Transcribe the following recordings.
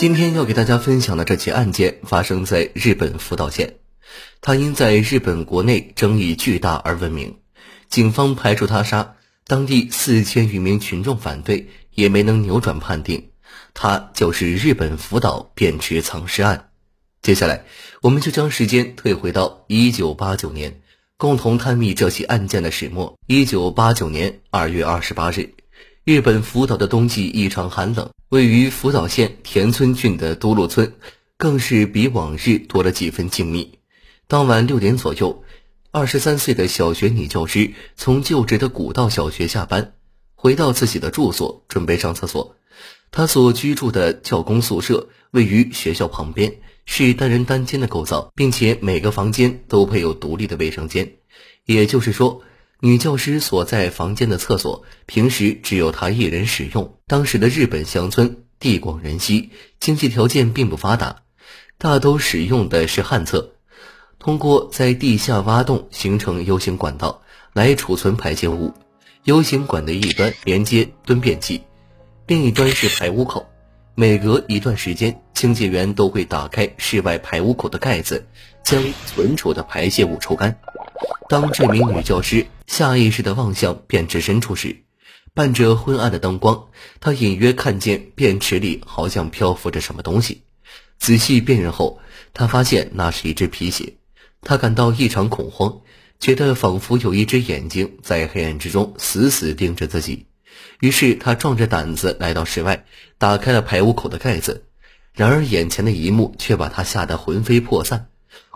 今天要给大家分享的这起案件发生在日本福岛县，他因在日本国内争议巨大而闻名。警方排除他杀，当地四千余名群众反对，也没能扭转判定。他就是日本福岛便池藏尸案。接下来，我们就将时间退回到一九八九年，共同探秘这起案件的始末。一九八九年二月二十八日。日本福岛的冬季异常寒冷，位于福岛县田村郡的都路村，更是比往日多了几分静谧。当晚六点左右，二十三岁的小学女教师从就职的古道小学下班，回到自己的住所，准备上厕所。她所居住的教工宿舍位于学校旁边，是单人单间的构造，并且每个房间都配有独立的卫生间，也就是说。女教师所在房间的厕所，平时只有她一人使用。当时的日本乡村地广人稀，经济条件并不发达，大都使用的是旱厕，通过在地下挖洞形成 U 型管道来储存排泄物。U 型管的一端连接蹲便器，另一端是排污口。每隔一段时间，清洁员都会打开室外排污口的盖子，将存储的排泄物抽干。当这名女教师下意识地望向便池深处时，伴着昏暗的灯光，她隐约看见便池里好像漂浮着什么东西。仔细辨认后，她发现那是一只皮鞋。她感到异常恐慌，觉得仿佛有一只眼睛在黑暗之中死死盯着自己。于是她壮着胆子来到室外，打开了排污口的盖子。然而眼前的一幕却把她吓得魂飞魄散：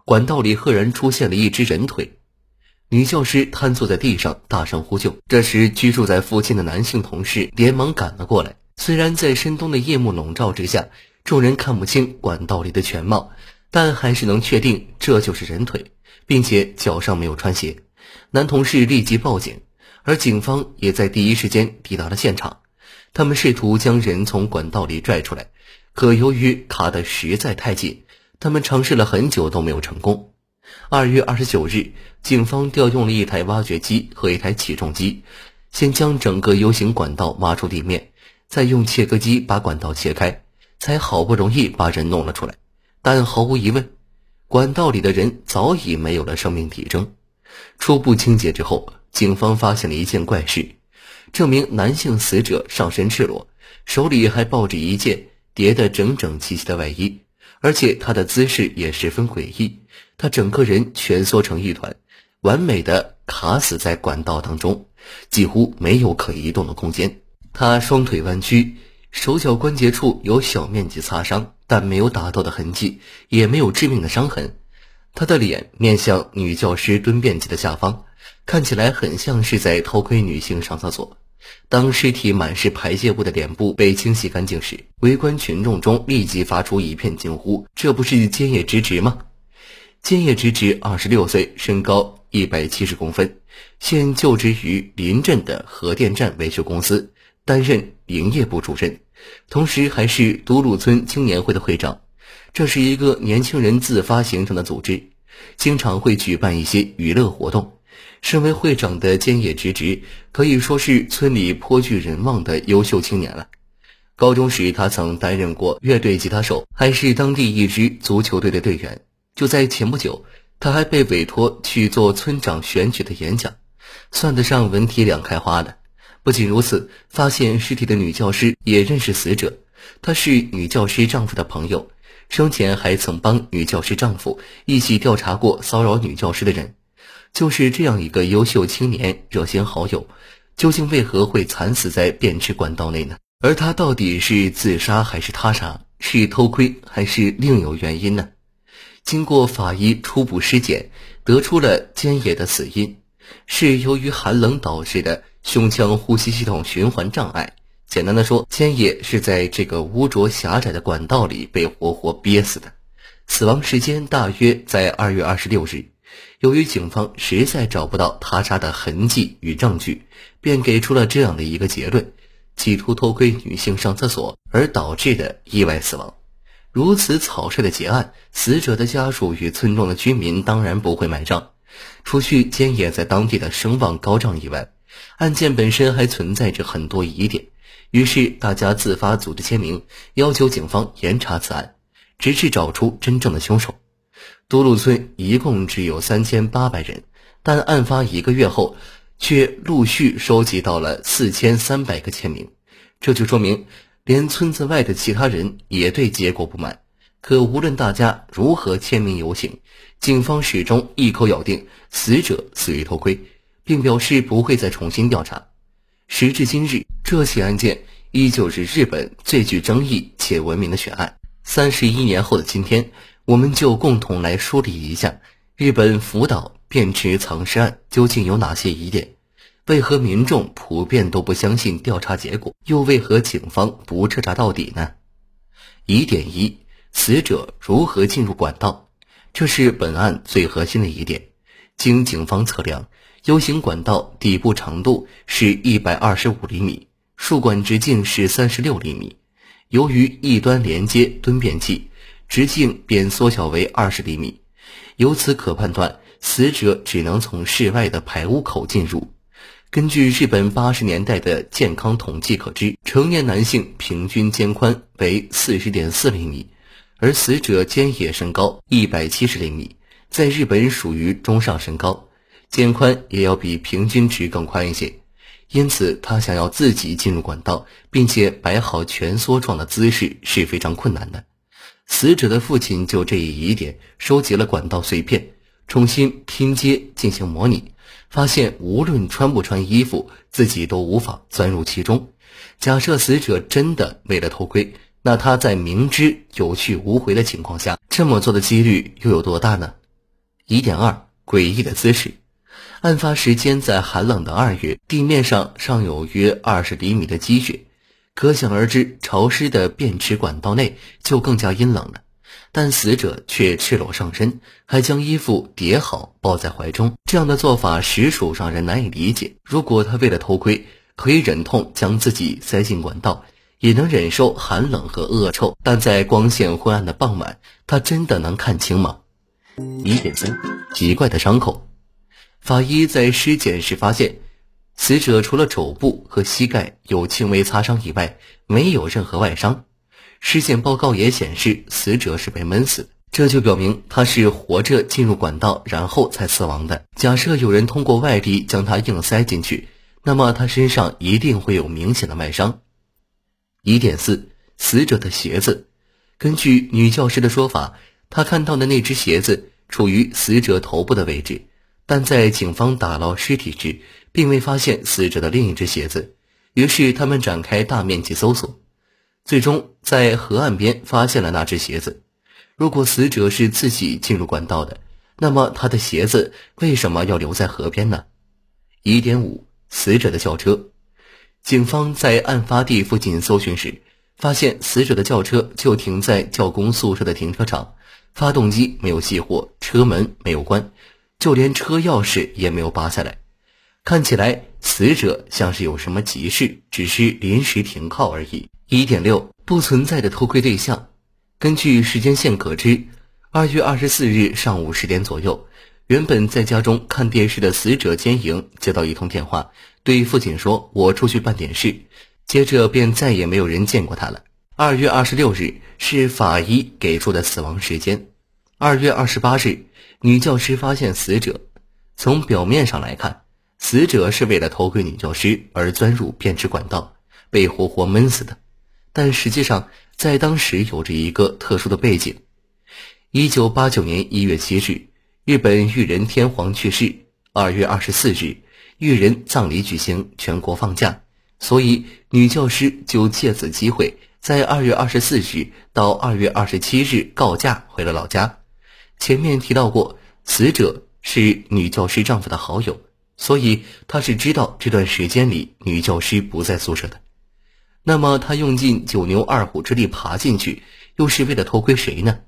管道里赫然出现了一只人腿。女教师瘫坐在地上，大声呼救。这时，居住在附近的男性同事连忙赶了过来。虽然在深冬的夜幕笼罩之下，众人看不清管道里的全貌，但还是能确定这就是人腿，并且脚上没有穿鞋。男同事立即报警，而警方也在第一时间抵达了现场。他们试图将人从管道里拽出来，可由于卡得实在太紧，他们尝试了很久都没有成功。二月二十九日，警方调用了一台挖掘机和一台起重机，先将整个 U 型管道挖出地面，再用切割机把管道切开，才好不容易把人弄了出来。但毫无疑问，管道里的人早已没有了生命体征。初步清洁之后，警方发现了一件怪事：这名男性死者上身赤裸，手里还抱着一件叠得整整齐齐的外衣。而且他的姿势也十分诡异，他整个人蜷缩成一团，完美的卡死在管道当中，几乎没有可移动的空间。他双腿弯曲，手脚关节处有小面积擦伤，但没有打斗的痕迹，也没有致命的伤痕。他的脸面向女教师蹲便器的下方，看起来很像是在偷窥女性上厕所。当尸体满是排泄物的脸部被清洗干净时，围观群众中立即发出一片惊呼：“这不是菅野直直吗？”菅野直直二十六岁，身高一百七十公分，现就职于临镇的核电站维修公司，担任营业部主任，同时还是都鲁村青年会的会长。这是一个年轻人自发形成的组织，经常会举办一些娱乐活动。身为会长的菅野直直可以说是村里颇具人望的优秀青年了。高中时，他曾担任过乐队吉他手，还是当地一支足球队的队员。就在前不久，他还被委托去做村长选举的演讲，算得上文体两开花的。不仅如此，发现尸体的女教师也认识死者，她是女教师丈夫的朋友，生前还曾帮女教师丈夫一起调查过骚扰女教师的人。就是这样一个优秀青年热心好友，究竟为何会惨死在便池管道内呢？而他到底是自杀还是他杀？是偷窥还是另有原因呢？经过法医初步尸检，得出了坚野的死因是由于寒冷导致的胸腔呼吸系统循环障碍。简单的说，菅野是在这个污浊狭窄的管道里被活活憋死的，死亡时间大约在二月二十六日。由于警方实在找不到他杀的痕迹与证据，便给出了这样的一个结论：企图偷窥女性上厕所而导致的意外死亡。如此草率的结案，死者的家属与村庄的居民当然不会买账。除去菅野在当地的声望高涨以外，案件本身还存在着很多疑点，于是大家自发组织签名，要求警方严查此案，直至找出真正的凶手。都路村一共只有三千八百人，但案发一个月后，却陆续收集到了四千三百个签名，这就说明连村子外的其他人也对结果不满。可无论大家如何签名游行，警方始终一口咬定死者死于偷窥，并表示不会再重新调查。时至今日，这起案件依旧是日本最具争议且闻名的悬案。三十一年后的今天。我们就共同来梳理一下日本福岛便池藏尸案究竟有哪些疑点？为何民众普遍都不相信调查结果？又为何警方不彻查到底呢？疑点一：死者如何进入管道？这是本案最核心的疑点。经警方测量，U 型管道底部长度是一百二十五厘米，竖管直径是三十六厘米。由于一端连接蹲便器。直径便缩小为二十厘米，由此可判断，死者只能从室外的排污口进入。根据日本八十年代的健康统计可知，成年男性平均肩宽为四十点四厘米，而死者肩野身高一百七十厘米，在日本属于中上身高，肩宽也要比平均值更宽一些。因此，他想要自己进入管道，并且摆好蜷缩状的姿势是非常困难的。死者的父亲就这一疑点收集了管道碎片，重新拼接进行模拟，发现无论穿不穿衣服，自己都无法钻入其中。假设死者真的为了偷窥，那他在明知有去无回的情况下这么做的几率又有多大呢？疑点二：诡异的姿势。案发时间在寒冷的二月，地面上尚有约二十厘米的积雪。可想而知，潮湿的便池管道内就更加阴冷了。但死者却赤裸上身，还将衣服叠好抱在怀中，这样的做法实属让人难以理解。如果他为了偷窥，可以忍痛将自己塞进管道，也能忍受寒冷和恶臭，但在光线昏暗的傍晚，他真的能看清吗？疑点三：奇怪的伤口。法医在尸检时发现。死者除了肘部和膝盖有轻微擦伤以外，没有任何外伤。尸检报告也显示，死者是被闷死，这就表明他是活着进入管道，然后才死亡的。假设有人通过外力将他硬塞进去，那么他身上一定会有明显的外伤。疑点四：死者的鞋子。根据女教师的说法，她看到的那只鞋子处于死者头部的位置，但在警方打捞尸体时。并未发现死者的另一只鞋子，于是他们展开大面积搜索，最终在河岸边发现了那只鞋子。如果死者是自己进入管道的，那么他的鞋子为什么要留在河边呢？疑点五：死者的轿车。警方在案发地附近搜寻时，发现死者的轿车就停在教工宿舍的停车场，发动机没有熄火，车门没有关，就连车钥匙也没有拔下来。看起来死者像是有什么急事，只是临时停靠而已。一点六不存在的偷窥对象。根据时间线可知，二月二十四日上午十点左右，原本在家中看电视的死者坚莹接到一通电话，对父亲说：“我出去办点事。”接着便再也没有人见过他了。二月二十六日是法医给出的死亡时间。二月二十八日，女教师发现死者，从表面上来看。死者是为了偷窥女教师而钻入便池管道，被活活闷死的。但实际上，在当时有着一个特殊的背景：一九八九年一月七日，日本裕仁天皇去世；二月二十四日，裕仁葬礼举行，全国放假，所以女教师就借此机会，在二月二十四日到二月二十七日告假回了老家。前面提到过，死者是女教师丈夫的好友。所以他是知道这段时间里女教师不在宿舍的。那么他用尽九牛二虎之力爬进去，又是为了偷窥谁呢？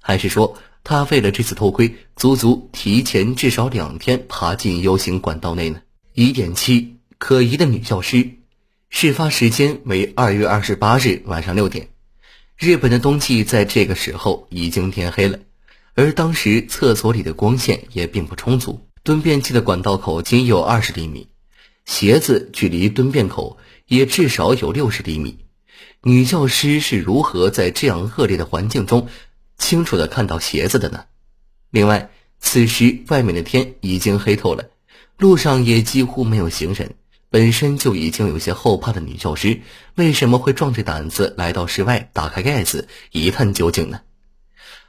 还是说他为了这次偷窥，足足提前至少两天爬进 U 型管道内呢？疑点七：可疑的女教师。事发时间为二月二十八日晚上六点。日本的冬季在这个时候已经天黑了，而当时厕所里的光线也并不充足。蹲便器的管道口仅有二十厘米，鞋子距离蹲便口也至少有六十厘米。女教师是如何在这样恶劣的环境中清楚地看到鞋子的呢？另外，此时外面的天已经黑透了，路上也几乎没有行人。本身就已经有些后怕的女教师，为什么会壮着胆子来到室外，打开盖子一探究竟呢？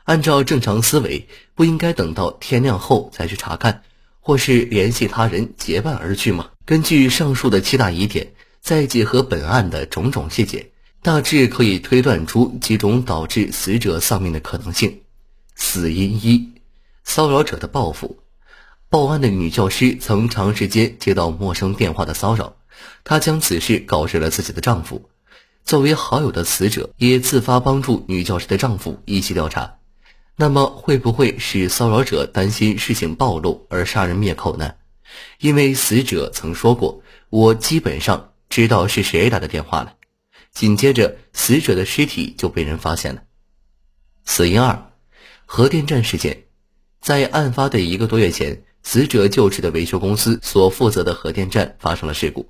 按照正常思维，不应该等到天亮后再去查看，或是联系他人结伴而去吗？根据上述的七大疑点，再结合本案的种种细节，大致可以推断出几种导致死者丧命的可能性。死因一：骚扰者的报复。报案的女教师曾长时间接到陌生电话的骚扰，她将此事告知了自己的丈夫。作为好友的死者也自发帮助女教师的丈夫一起调查。那么，会不会是骚扰者担心事情暴露而杀人灭口呢？因为死者曾说过：“我基本上知道是谁打的电话了。”紧接着，死者的尸体就被人发现了。死因二：核电站事件。在案发的一个多月前。死者就职的维修公司所负责的核电站发生了事故，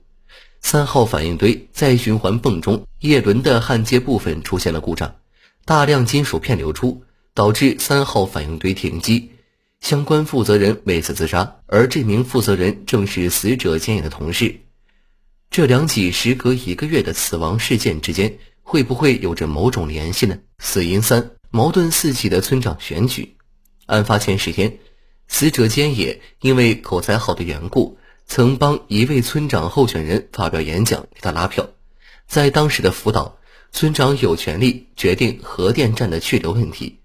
三号反应堆在循环泵中叶轮的焊接部分出现了故障，大量金属片流出，导致三号反应堆停机。相关负责人为此自杀，而这名负责人正是死者监野的同事。这两起时隔一个月的死亡事件之间，会不会有着某种联系呢？死因三：矛盾四起的村长选举。案发前十天。死者坚野因为口才好的缘故，曾帮一位村长候选人发表演讲，给他拉票。在当时的福岛，村长有权利决定核电站的去留问题，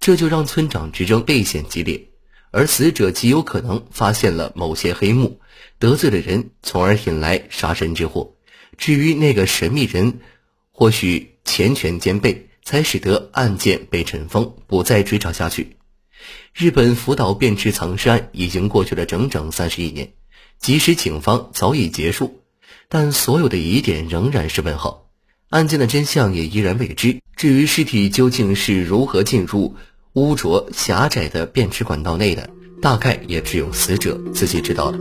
这就让村长之争倍显激烈。而死者极有可能发现了某些黑幕，得罪了人，从而引来杀身之祸。至于那个神秘人，或许钱权兼备，才使得案件被尘封，不再追查下去。日本福岛便池藏尸案已经过去了整整三十一年，即使警方早已结束，但所有的疑点仍然是问号，案件的真相也依然未知。至于尸体究竟是如何进入污浊狭窄的便池管道内的，大概也只有死者自己知道了。